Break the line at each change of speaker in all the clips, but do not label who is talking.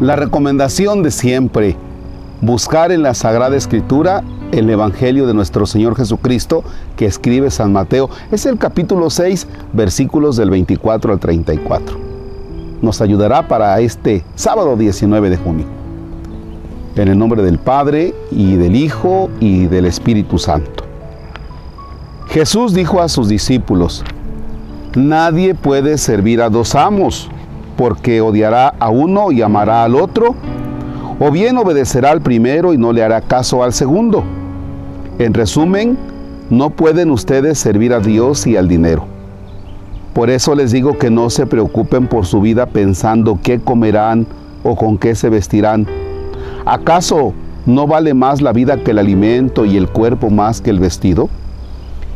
La recomendación de siempre, buscar en la Sagrada Escritura el Evangelio de nuestro Señor Jesucristo que escribe San Mateo, es el capítulo 6, versículos del 24 al 34. Nos ayudará para este sábado 19 de junio. En el nombre del Padre y del Hijo y del Espíritu Santo. Jesús dijo a sus discípulos, Nadie puede servir a dos amos, porque odiará a uno y amará al otro, o bien obedecerá al primero y no le hará caso al segundo. En resumen, no pueden ustedes servir a Dios y al dinero. Por eso les digo que no se preocupen por su vida pensando qué comerán o con qué se vestirán. ¿Acaso no vale más la vida que el alimento y el cuerpo más que el vestido?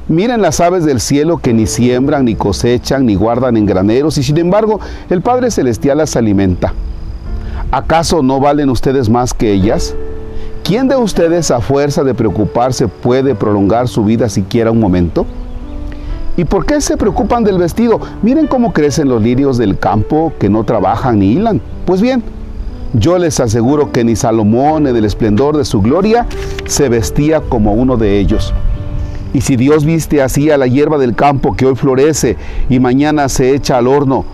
Miren las aves del cielo que ni siembran, ni cosechan, ni guardan en graneros, y sin embargo el Padre Celestial las alimenta. ¿Acaso no valen ustedes más que ellas? ¿Quién de ustedes a fuerza de preocuparse puede prolongar su vida siquiera un momento? ¿Y por qué se preocupan del vestido? Miren cómo crecen los lirios del campo que no trabajan ni hilan. Pues bien, yo les aseguro que ni Salomón, en el esplendor de su gloria, se vestía como uno de ellos. Y si Dios viste así a la hierba del campo que hoy florece y mañana se echa al horno,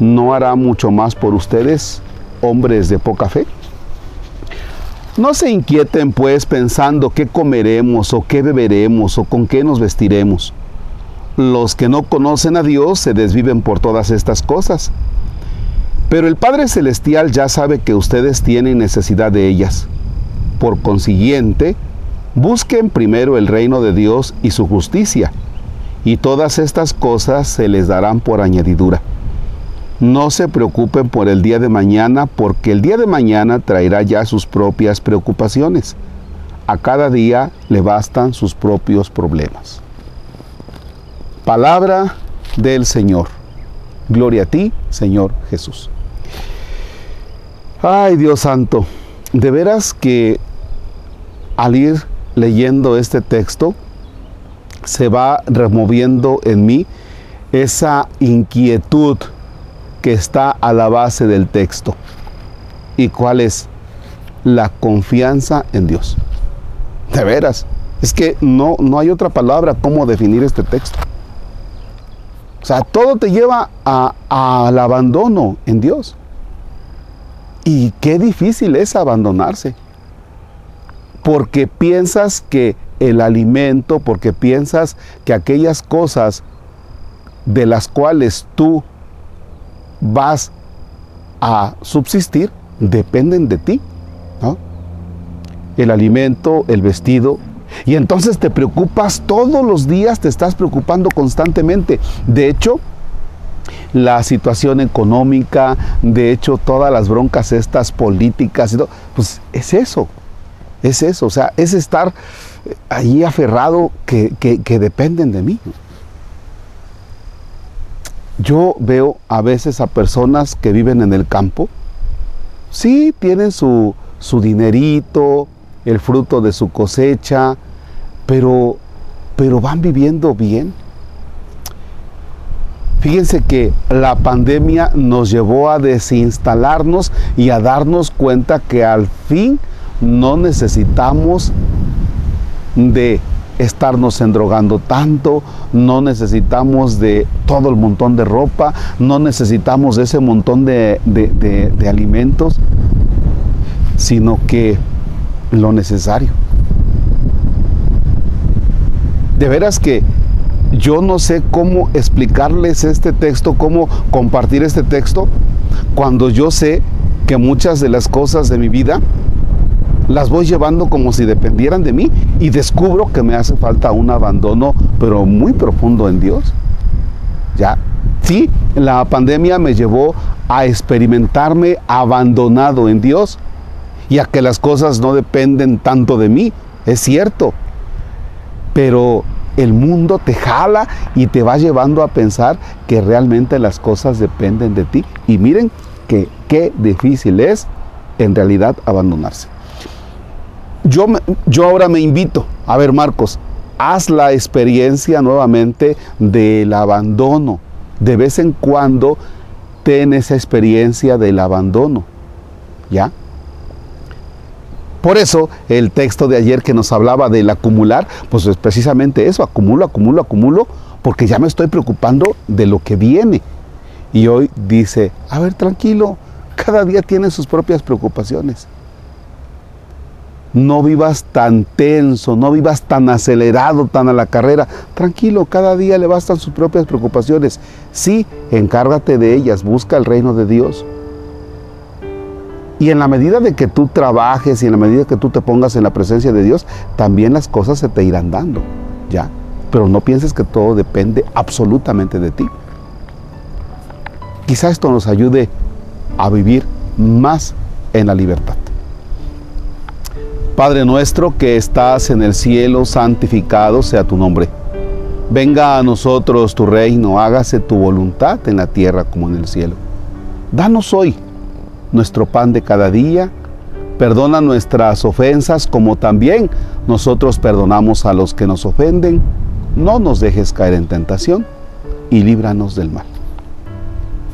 ¿no hará mucho más por ustedes, hombres de poca fe? No se inquieten pues pensando qué comeremos o qué beberemos o con qué nos vestiremos. Los que no conocen a Dios se desviven por todas estas cosas. Pero el Padre Celestial ya sabe que ustedes tienen necesidad de ellas. Por consiguiente, Busquen primero el reino de Dios y su justicia, y todas estas cosas se les darán por añadidura. No se preocupen por el día de mañana, porque el día de mañana traerá ya sus propias preocupaciones. A cada día le bastan sus propios problemas. Palabra del Señor. Gloria a ti, Señor Jesús. Ay, Dios santo, de veras que al ir leyendo este texto, se va removiendo en mí esa inquietud que está a la base del texto. ¿Y cuál es? La confianza en Dios. De veras. Es que no, no hay otra palabra cómo definir este texto. O sea, todo te lleva al abandono en Dios. Y qué difícil es abandonarse porque piensas que el alimento, porque piensas que aquellas cosas de las cuales tú vas a subsistir dependen de ti. El alimento, el vestido. Y entonces te preocupas todos los días, te estás preocupando constantemente. De hecho, la situación económica, de hecho, todas las broncas estas políticas, y todo, pues es eso. Es eso, o sea, es estar ahí aferrado que, dependen de mí. Yo veo a veces a personas que viven en el campo, sí tienen su, su dinerito, el fruto de su cosecha, pero, pero van viviendo bien. Fíjense que la pandemia nos llevó a desinstalarnos y a darnos cuenta que al fin no necesitamos de estarnos endrogando tanto, no necesitamos de todo el montón de ropa, no necesitamos de ese montón de, de, alimentos, sino que lo necesario. De veras que yo no sé cómo explicarles este texto, cómo compartir este texto, cuando yo sé que muchas de las cosas de mi vida las voy llevando como si dependieran de mí y descubro que me hace falta un abandono, pero muy profundo en Dios. Ya, sí, la pandemia me llevó a experimentarme abandonado en Dios y a que las cosas no dependen tanto de mí, es cierto. Pero el mundo te jala y te va llevando a pensar que realmente las cosas dependen de ti. Y miren que qué difícil es en realidad abandonarse yo, yo ahora me invito, a ver Marcos, haz la experiencia nuevamente del abandono. De vez en cuando ten esa experiencia del abandono. ¿Ya? Por eso el texto de ayer que nos hablaba del acumular, pues es precisamente eso, acumulo, acumulo, acumulo, porque ya me estoy preocupando de lo que viene. Y hoy dice, a ver, tranquilo, cada día tiene sus propias preocupaciones. No vivas tan tenso, no vivas tan acelerado, tan a la carrera. Tranquilo, cada día le bastan sus propias preocupaciones. Sí, encárgate de ellas, busca el reino de Dios. Y en la medida de que tú trabajes y en la medida que tú te pongas en la presencia de Dios, también las cosas se te irán dando, ¿ya? Pero no pienses que todo depende absolutamente de ti. Quizá esto nos ayude a vivir más en la libertad. Padre nuestro que estás en el cielo, santificado sea tu nombre. Venga a nosotros tu reino, hágase tu voluntad en la tierra como en el cielo. Danos hoy nuestro pan de cada día, perdona nuestras ofensas como también nosotros perdonamos a los que nos ofenden. No nos dejes caer en tentación y líbranos del mal.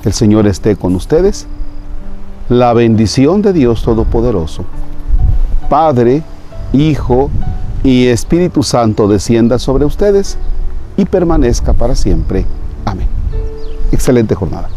El Señor esté con ustedes. La bendición de Dios Todopoderoso, Padre, Hijo y Espíritu Santo descienda sobre ustedes y permanezca para siempre. Amén. Excelente jornada.